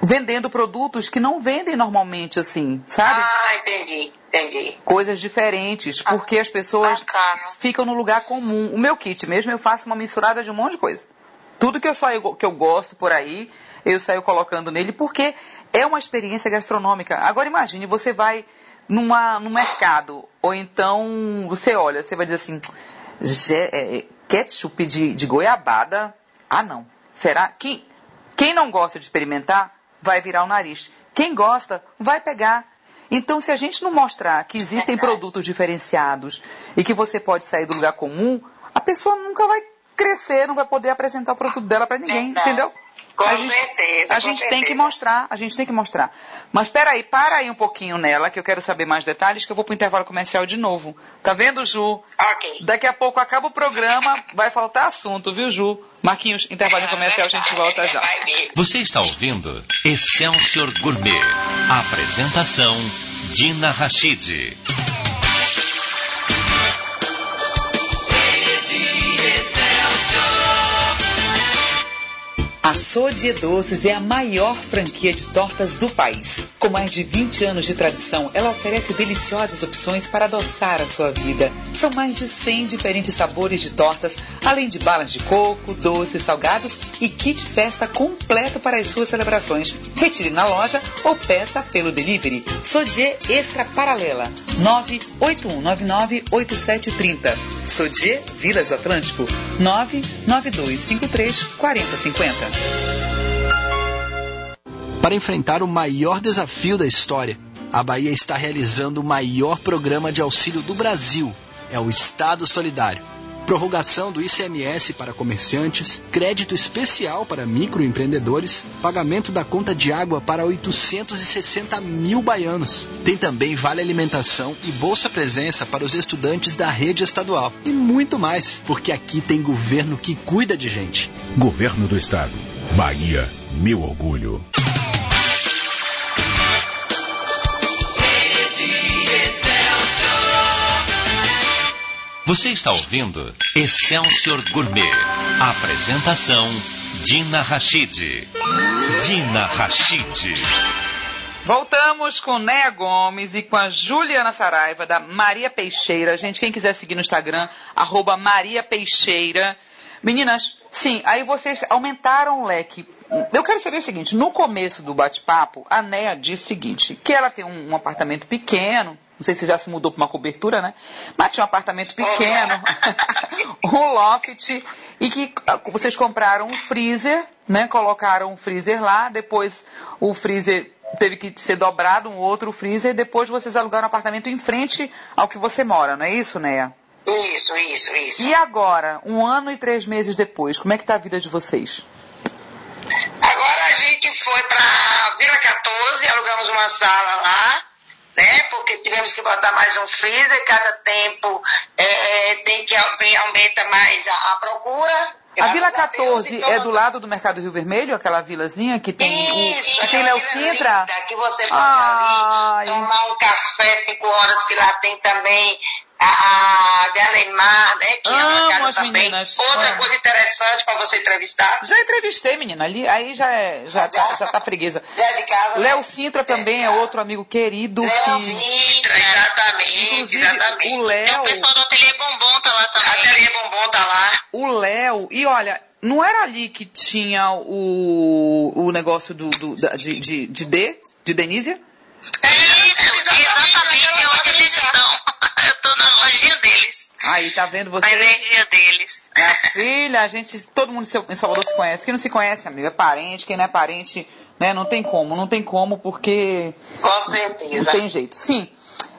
vendendo produtos que não vendem normalmente assim, sabe? Ah, entendi, entendi. Coisas diferentes, porque as pessoas Bacana. ficam no lugar comum. O meu kit mesmo, eu faço uma misturada de um monte de coisa. Tudo que eu saio, que eu gosto por aí, eu saio colocando nele, porque é uma experiência gastronômica. Agora imagine, você vai numa, no mercado, ou então você olha, você vai dizer assim, "Gé- é, ketchup de, de goiabada? Ah não. Será? Quem, quem não gosta de experimentar, vai virar o nariz. Quem gosta, vai pegar. Então, se a gente não mostrar que existem produtos diferenciados e que você pode sair do lugar comum, a pessoa nunca vai crescer, não vai poder apresentar o produto dela para ninguém, entendeu? Com a gente, certeza, a com gente tem certeza. que mostrar, a gente tem que mostrar. Mas peraí, para aí um pouquinho nela, que eu quero saber mais detalhes, que eu vou pro intervalo comercial de novo. Tá vendo, Ju? Ok. Daqui a pouco acaba o programa, vai faltar assunto, viu, Ju? Marquinhos, intervalo comercial, a gente volta já. Você está ouvindo Excelsior Gourmet. Apresentação Dina Rachid. Sodie Doces é a maior franquia de tortas do país. Com mais de 20 anos de tradição, ela oferece deliciosas opções para adoçar a sua vida. São mais de 100 diferentes sabores de tortas, além de balas de coco, doces, salgados e kit festa completo para as suas celebrações. Retire na loja ou peça pelo delivery. Sodier Extra Paralela 981998730. Sodier Vilas do Atlântico 99253 4050. Para enfrentar o maior desafio da história, a Bahia está realizando o maior programa de auxílio do Brasil. É o Estado Solidário. Prorrogação do ICMS para comerciantes, crédito especial para microempreendedores, pagamento da conta de água para 860 mil baianos. Tem também vale alimentação e bolsa presença para os estudantes da rede estadual. E muito mais, porque aqui tem governo que cuida de gente. Governo do Estado. Bahia, meu orgulho. Você está ouvindo Excelsior Gourmet. Apresentação Dina Rachid. Dina Rachid. Voltamos com Néa Gomes e com a Juliana Saraiva, da Maria Peixeira. Gente, quem quiser seguir no Instagram, arroba Maria Peixeira. Meninas, sim, aí vocês aumentaram o leque. Eu quero saber o seguinte, no começo do bate-papo, a Néa disse o seguinte, que ela tem um, um apartamento pequeno, não sei se já se mudou para uma cobertura, né? Mas tinha um apartamento pequeno, um loft, e que ah, vocês compraram um freezer, né? Colocaram um freezer lá, depois o freezer teve que ser dobrado, um outro freezer, e depois vocês alugaram um apartamento em frente ao que você mora, não é isso, Néa? Isso, isso, isso. E agora, um ano e três meses depois, como é que tá a vida de vocês? Agora a gente foi para Vila 14, alugamos uma sala lá, né? Porque tivemos que botar mais um freezer, cada tempo é, tem que aumenta mais a, a procura. A Vila Deus, 14 então, é do lado do Mercado Rio Vermelho, aquela vilazinha que tem Isso, o, que tem Léo Sintra? Que você pode Ai. ali tomar um café cinco horas, que lá tem também a, a de Alemar, né? Que é Amo uma casa as também. meninas. Outra Ah. coisa interessante para você entrevistar. Já entrevistei, menina, ali, aí já, é, já, tá, já tá freguesa. Já é de casa. Léo né? Sintra também é outro amigo querido Léo que... Sintra, exatamente, Inclusive, exatamente. o Tem o Léo, pessoal do Ateliê Bombom tá lá também. Ateliê Bombom tá lá. o Léo, e olha, não era ali que tinha o, o negócio do, do- da- de, de, de D, de Denísia? É isso, exatamente, é onde eles estão. Eu tô na lojinha deles. Aí, tá vendo você? A energia deles. Minha filha, a gente, todo mundo em Salvador se conhece. Quem não se conhece, amigo, é parente. Quem não é parente, né? Não tem como, não tem como, porque. Com certeza. Não tem jeito. Sim.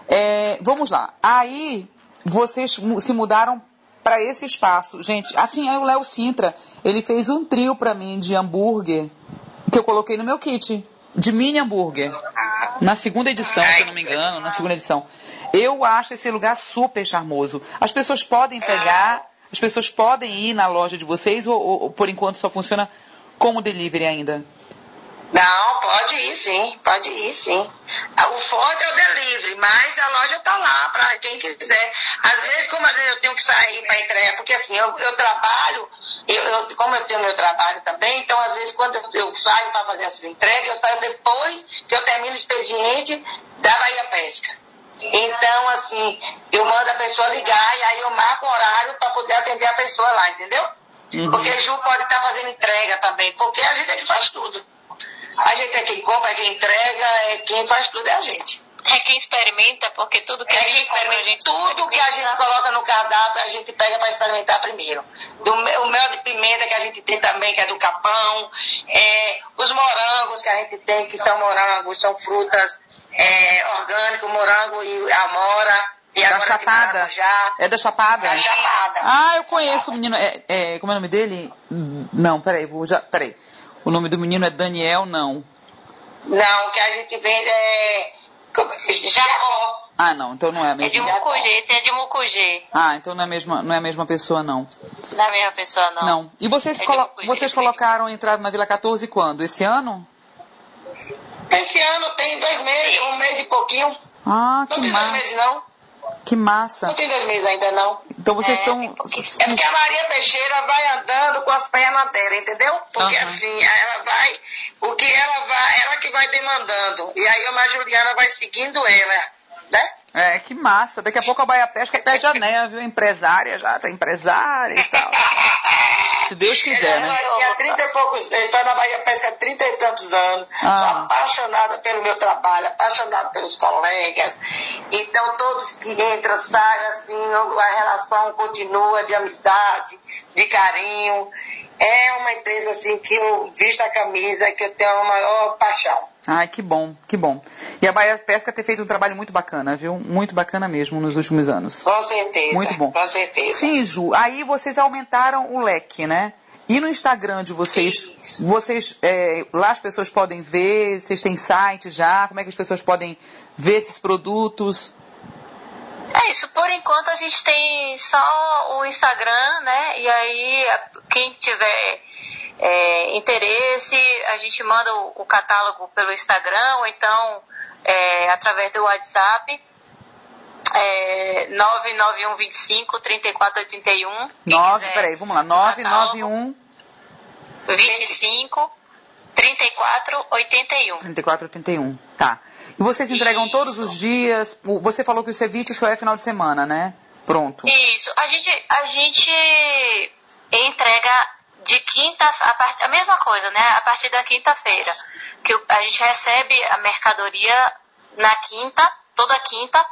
É, vamos lá. Aí, vocês se mudaram para esse espaço. Gente, assim, aí o Léo Sintra, ele fez um trio para mim de hambúrguer que eu coloquei no meu kit. De mini hambúrguer. Na segunda edição, se eu não me engano, na segunda edição. Eu acho esse lugar super charmoso. As pessoas podem pegar, as pessoas podem ir na loja de vocês ou, ou por enquanto só funciona como delivery ainda? Não, pode ir sim, pode ir sim. O forte é o delivery, mas a loja está lá para quem quiser. Às vezes, como às vezes eu tenho que sair para entregar, porque assim, eu, eu trabalho, eu, eu, como eu tenho meu trabalho também, então às vezes quando eu, eu saio para fazer essas entregas, eu saio depois que eu termino o expediente da Bahia Pesca. Então, assim, eu mando a pessoa ligar e aí eu marco o horário para poder atender a pessoa lá, entendeu? Uhum. Porque Ju pode estar tá fazendo entrega também, porque a gente é que faz tudo. A gente é quem compra, é quem entrega, é quem faz tudo é a gente. É quem experimenta, porque tudo que é a gente experimenta, a gente tudo que a gente coloca no cardápio, a gente pega para experimentar primeiro. Do, o mel de pimenta que a gente tem também, que é do capão, é, os morangos que a gente tem, que são morangos, são frutas é, orgânicas, morango e amora. E da Chapada. É da Chapada? Da Chapada. Ah, eu conheço o menino. É, é, como é o nome dele? Não, peraí, vou já. Peraí. O nome do menino é Daniel, não. Não, o que a gente vende é. Jacó. Ah, não, então não é a mesma. É de Mucugê, esse é de Mucugê. Ah, então não é a mesma, não é a mesma pessoa, não. Não é a mesma pessoa, não. Não. E vocês, é colo vocês colocaram, entraram na Vila 14 quando? Esse ano? Esse ano tem dois meses, um mês e pouquinho. Ah, que Não tem massa. dois meses, não. Que massa. Não tem dois meses ainda, não. Então vocês é, estão. É porque a Maria Teixeira vai andando com as pernas dela, entendeu? Porque Aham. assim, ela vai. O vai, demandando. E aí a Juliana vai seguindo ela, né? É, que massa. Daqui a pouco a Baia Pesca perde a Néia, viu? Empresária já, tá empresária e tal. Se Deus quiser, né? Há 30 e poucos, está na Bahia Pesca há 30 e tantos anos. Ah. Sou apaixonada pelo meu trabalho, apaixonada pelos colegas. Então todos que entram, saem assim, a relação continua de amizade, de carinho. É uma empresa assim que eu visto a camisa, que eu tenho a maior paixão. Ai, que bom, que bom. E a Baia Pesca tem feito um trabalho muito bacana, viu? Muito bacana mesmo nos últimos anos. Com certeza. Muito bom. Com certeza. Sim, Ju. Aí vocês aumentaram o leque, né? E no Instagram de vocês, Isso. vocês é, lá as pessoas podem ver, vocês têm site já, como é que as pessoas podem ver esses produtos? É isso, por enquanto a gente tem só o Instagram, né? E aí, quem tiver é, interesse, a gente manda o, o catálogo pelo Instagram ou então é, através do WhatsApp. É, 99125 3481. Quem 9, quiser peraí, vamos lá. o catálogo, 991 25 34 81. 3481. Tá. E vocês entregam Isso. todos os dias? Você falou que o ceviche só é final de semana, né? Pronto. Isso. A gente, a gente entrega de quinta, a, a mesma coisa, né? A partir da quinta-feira. Que a gente recebe a mercadoria na quinta, toda quinta.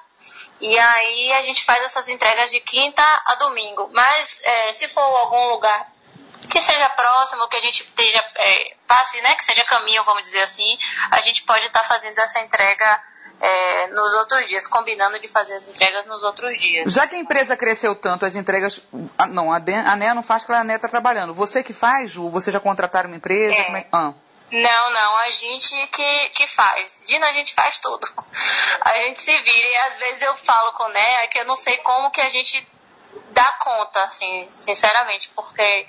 E aí a gente faz essas entregas de quinta a domingo. Mas é, se for algum lugar que seja próximo, que a gente esteja, é, passe, né? Que seja caminho, vamos dizer assim, a gente pode estar fazendo essa entrega é, nos outros dias, combinando de fazer as entregas nos outros dias. Já que a empresa cresceu tanto, as entregas. ah, Não, a, Den- a NEA não faz porque a NEA está trabalhando. Você que faz, Ju? Você já contrataram uma empresa? É. É- ah. Não, não, a gente que, que faz. Dina, a gente faz tudo. A gente se vira e às vezes eu falo com né que eu não sei como que a gente dá conta, assim, sinceramente, porque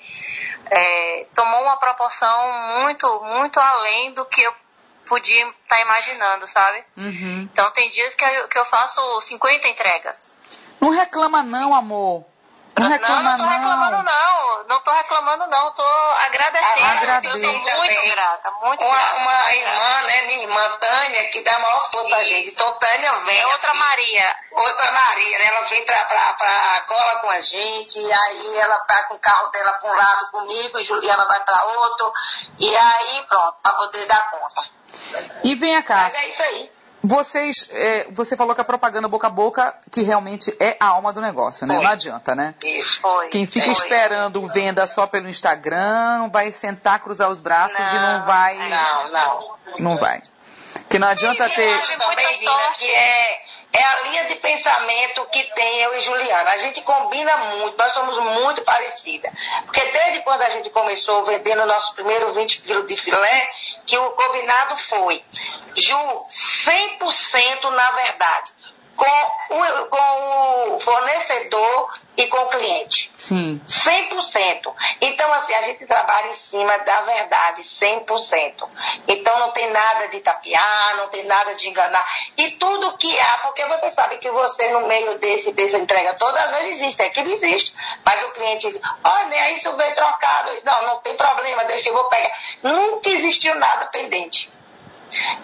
é, tomou uma proporção muito, muito além do que eu podia estar imaginando, sabe? Uhum. Então tem dias que eu, que eu faço 50 entregas. Não reclama não, amor. Não reclama não, não tô reclamando não. Não tô reclamando não. Tô agradecendo. Agradeço. Eu sou muito Também. grata, muito Uma, grata. uma irmã, né, minha irmã Tânia, que dá maior força a gente. Então Tânia vem. É outra assim, Maria. Outra Maria, né? Ela vem pra, pra, pra cola com a gente, e aí ela tá com o carro dela pra um lado comigo, e Juliana vai pra outro, e aí pronto, pra poder dar conta. E vem cá. Mas é isso aí. Vocês, é, você falou que a propaganda boca a boca, que realmente é a alma do negócio, né? Foi. Não adianta, né? Isso foi. Quem fica foi. esperando venda só pelo Instagram vai sentar, cruzar os braços e não vai. Não, não. Não vai. Que não adianta Eu ter. acho também, Dina, que é, é a linha de pensamento que tem eu e Juliana. A gente combina muito, nós somos muito parecidas. Porque desde quando a gente começou vendendo nossos primeiros 20 quilos de filé, que o combinado foi, Ju, 100% na verdade, com o, com o fornecedor e com o cliente. Sim. 100%. Então, assim, a gente trabalha em cima da verdade, 100%. Então, não tem nada de tapear, não tem nada de enganar. E tudo que há, porque você sabe que você, no meio desse, dessa entrega toda, às vezes existe, é que existe. Mas o cliente diz, olha, isso veio trocado. Não, não tem problema, deixa eu vou pegar. Nunca existiu nada pendente.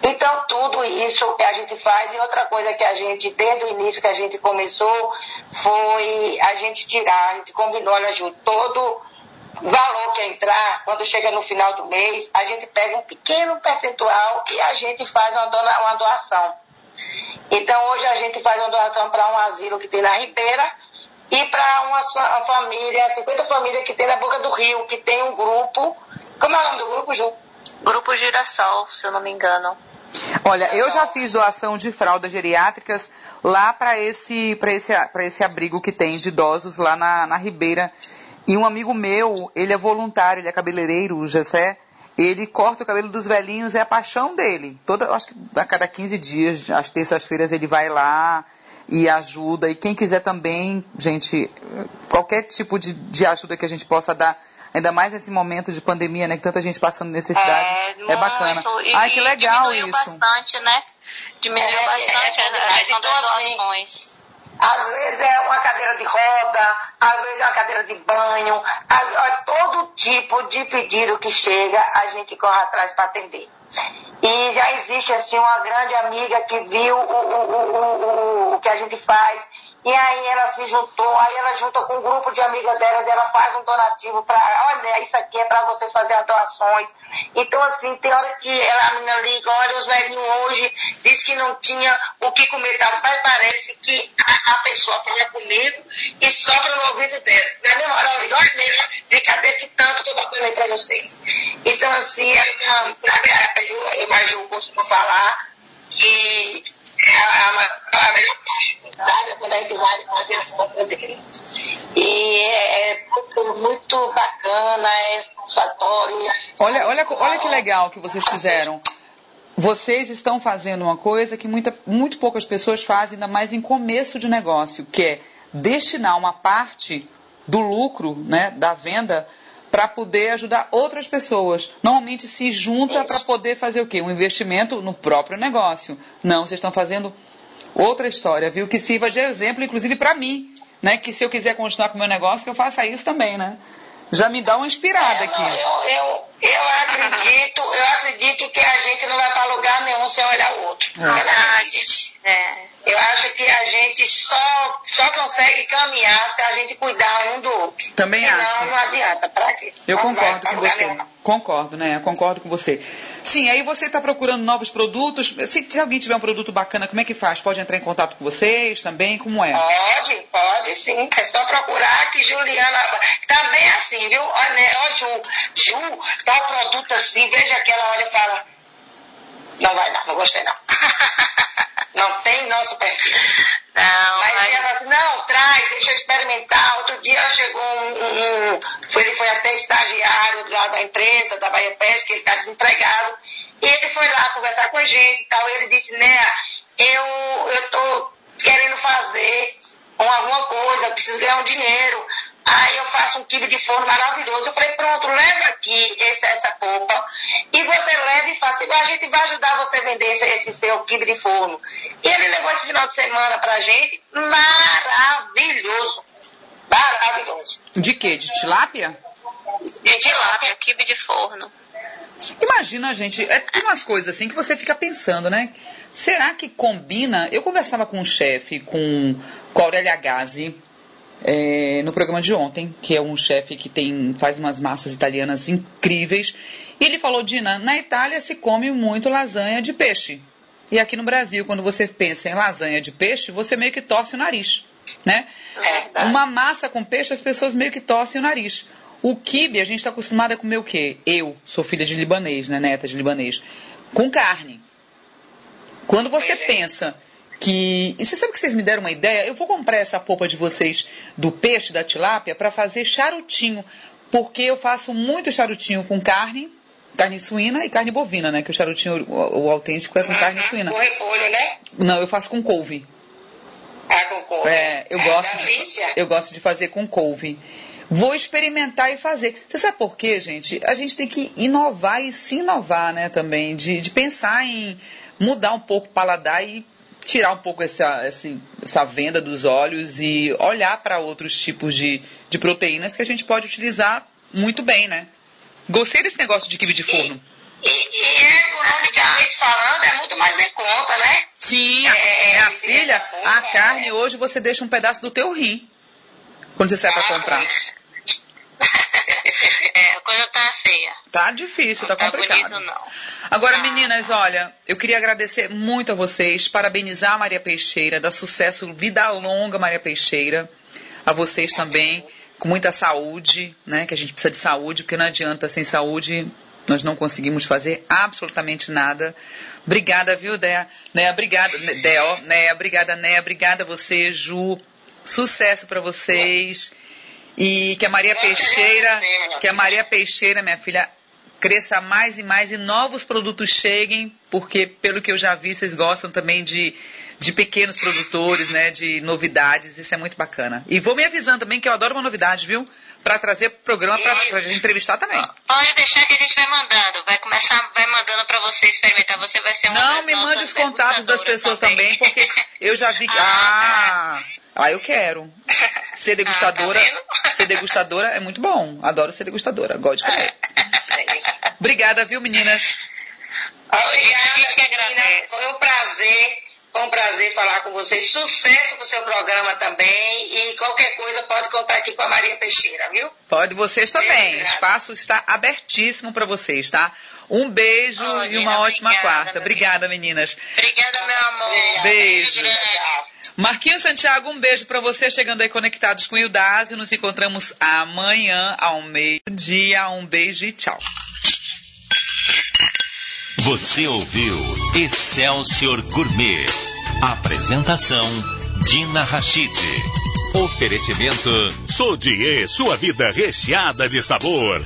Então, tudo isso a gente faz, e outra coisa que a gente, desde o início que a gente começou, foi a gente tirar, a gente combinou, olha, Ju, todo valor que entrar, quando chega no final do mês, a gente pega um pequeno percentual e a gente faz uma, dona, uma doação. Então, hoje a gente faz uma doação para um asilo que tem na Ribeira e para uma, uma família, 50 famílias que tem na Boca do Rio, que tem um grupo. Como é o nome do grupo, Ju? Grupo Girassol, se eu não me engano. Olha, eu já fiz doação de fraldas geriátricas lá para esse, esse, esse abrigo que tem de idosos lá na, na Ribeira. E um amigo meu, ele é voluntário, ele é cabeleireiro, o Gessé, ele corta o cabelo dos velhinhos, é a paixão dele. Toda, acho que a cada 15 dias, às terças-feiras, ele vai lá e ajuda. E quem quiser também, gente, qualquer tipo de, de ajuda que a gente possa dar, ainda mais nesse momento de pandemia, né? Que tanta gente passando necessidade, é, muito, bacana. E, Ai, que legal diminuiu isso. bastante, né? Diminuiu É, bastante é, a dimensão então, das assim, doações. Às vezes é uma cadeira de roda, às vezes é uma cadeira de banho, às- ó, todo tipo de pedido que chega, a gente corre atrás para atender. E já existe assim uma grande amiga que viu o, o, o, o, o que a gente faz. E aí ela se juntou, aí ela junta com um grupo de amigas delas, ela faz um donativo para, olha, isso aqui é para vocês fazerem doações. Então, assim, tem hora que ela, a menina liga, olha, os velhinhos hoje diz que não tinha o que comer, tá? mas parece que a, a pessoa fala comigo e sopra no ouvido dela. Na mesma hora ela liga, olha, nega, vem cadê que tanto que eu botando aí para vocês. Então, assim, ela, sabe, a Ju, a Ju costuma falar que é a, a, melhor parte, sabe? Quando a gente vai fazer as compras dele. E é, é muito, muito bacana, é satisfatório. Olha, olha, olha que legal que vocês fizeram. Vocês estão fazendo uma coisa que muita, muito poucas pessoas fazem, ainda mais em começo de negócio, que é destinar uma parte do lucro, né, da venda, para poder ajudar outras pessoas. Normalmente se junta para poder fazer o quê? Um investimento no próprio negócio. Não, vocês estão fazendo outra história, viu? Que sirva de exemplo, inclusive para mim, né? Que se eu quiser continuar com o meu negócio, que eu faça isso também, né? Já me dá uma inspirada É, aqui. não, eu, eu, eu acredito, eu acredito que a gente não vai para lugar nenhum sem olhar o outro. É. Ah, gente, é. Eu acho que a gente só, só consegue caminhar se a gente cuidar um do outro. Também Senão acho. não adianta. Pra quê? Eu vai concordo com você. nenhum. Concordo, né? Concordo com você. Sim, aí você está procurando novos produtos. Se, se alguém tiver um produto bacana, como é que faz? Pode entrar em contato com vocês também? Como é? Pode, pode sim. É só procurar que Juliana. Também assim, viu? Olha, né? Ó, Ju, Ju, tá um produto assim, veja que ela olha e fala. Não vai não, não gostei não. não tem nosso perfil. Não, Mas mas- ela assim, não, traz, deixa eu experimentar. Outro dia chegou um, um- um- foi, ele foi até estagiário lá da empresa, da Bahia Pesca, ele está desempregado. E ele foi lá conversar com a gente e tal. E ele disse, né, eu, eu tô querendo fazer um- alguma coisa, eu preciso ganhar um dinheiro. Aí eu faço um quibe de forno maravilhoso. Eu falei, pronto, leva aqui esse- essa polpa e você leva e faça igual a gente vai ajudar você a vender esse, esse seu quibe de forno. E ele levou esse final de semana pra gente, maravilhoso. Maravilhoso. De quê? De tilápia? de tilápia, quibe de forno. Imagina, gente, é tem umas coisas assim que você fica pensando, né? Será que combina? Eu conversava com um chefe, com, com a Aurélia Gazzi, é, no programa de ontem, que é um chefe que tem, faz umas massas italianas incríveis. E ele falou, Dina, na Itália se come muito lasanha de peixe. E aqui no Brasil, quando você pensa em lasanha de peixe, você meio que torce o nariz, né? É Uma massa com peixe, as pessoas meio que torcem o nariz. O quibe, a gente está acostumado a comer o quê? Eu sou filha de libanês, né? Neta de libanês. Com carne. Quando você pensa que. E você sabe que vocês me deram uma ideia? Eu vou comprar essa polpa de vocês do peixe, da tilápia, para fazer charutinho. Porque eu faço muito charutinho com carne, carne suína e carne bovina, né? Que o charutinho, o, o autêntico, é com carne Uhum, suína. Com repolho, né? Não, eu faço com couve. Ah, com couve. É, eu gosto de, eu gosto de fazer com couve. Vou experimentar e fazer. Você sabe por quê, gente? A gente tem que inovar e se inovar, né, também. De, de pensar em mudar um pouco o paladar e tirar um pouco essa, esse- essa venda dos olhos e olhar para outros tipos de, de proteínas que a gente pode utilizar muito bem, né? Gostei desse negócio de quibe de forno. E, e economicamente falando, é muito mais em conta, né? Sim, É, minha sim, filha, essa a carne é. hoje você deixa um pedaço do teu rim quando você sai para Ah, comprar. pois. É, a coisa tá feia. Tá difícil, tá Não tá complicado. bonito, não. Agora, Tá. meninas, olha, eu queria agradecer muito a vocês, parabenizar a Maria Peixeira, dar sucesso, vida longa, Maria Peixeira, a vocês também, com muita saúde, né? Que a gente precisa de saúde, porque não adianta sem saúde. Nós não conseguimos fazer absolutamente nada. Obrigada, viu, Dea? Né, obrigada, Dea, né, obrigada, né, obrigada a você, Ju. Sucesso pra vocês. E que a Maria Peixeira, que a Maria Peixeira, minha filha, cresça mais e mais e novos produtos cheguem, porque pelo que eu já vi, vocês gostam também de, de pequenos produtores, né, de novidades, isso é muito bacana. E vou me avisando também que eu adoro uma novidade, viu? Pra trazer programa pra, pra gente entrevistar também. Pode deixar que a gente vai mandando. Vai começar, vai mandando pra você experimentar. Você vai ser uma Não, das me mande os contatos das pessoas também, porque eu já vi que. Ah, ah eu quero. Ser degustadora, Ah, tá ser degustadora é muito bom. Adoro ser degustadora, gosto de comer. Obrigada, viu, meninas? Obrigada, A gente que menina. agradece. Foi um prazer, foi um prazer falar com vocês. Sucesso pro seu programa também. E qualquer coisa pode contar aqui com a Maria Peixeira, viu? Pode vocês também. O espaço está abertíssimo para vocês, tá? Um beijo Ô, e Dina, uma ótima obrigada, quarta. Obrigada, meninas. Obrigada, meu amor. Beijo. grande. Marquinhos Santiago, um beijo para você chegando aí conectados com o Ildásio. Nos encontramos amanhã ao meio-dia. Um beijo e tchau. Você ouviu Excelsior Gourmet. Apresentação Dina Rachid. Oferecimento Sodier, sua vida recheada de sabor.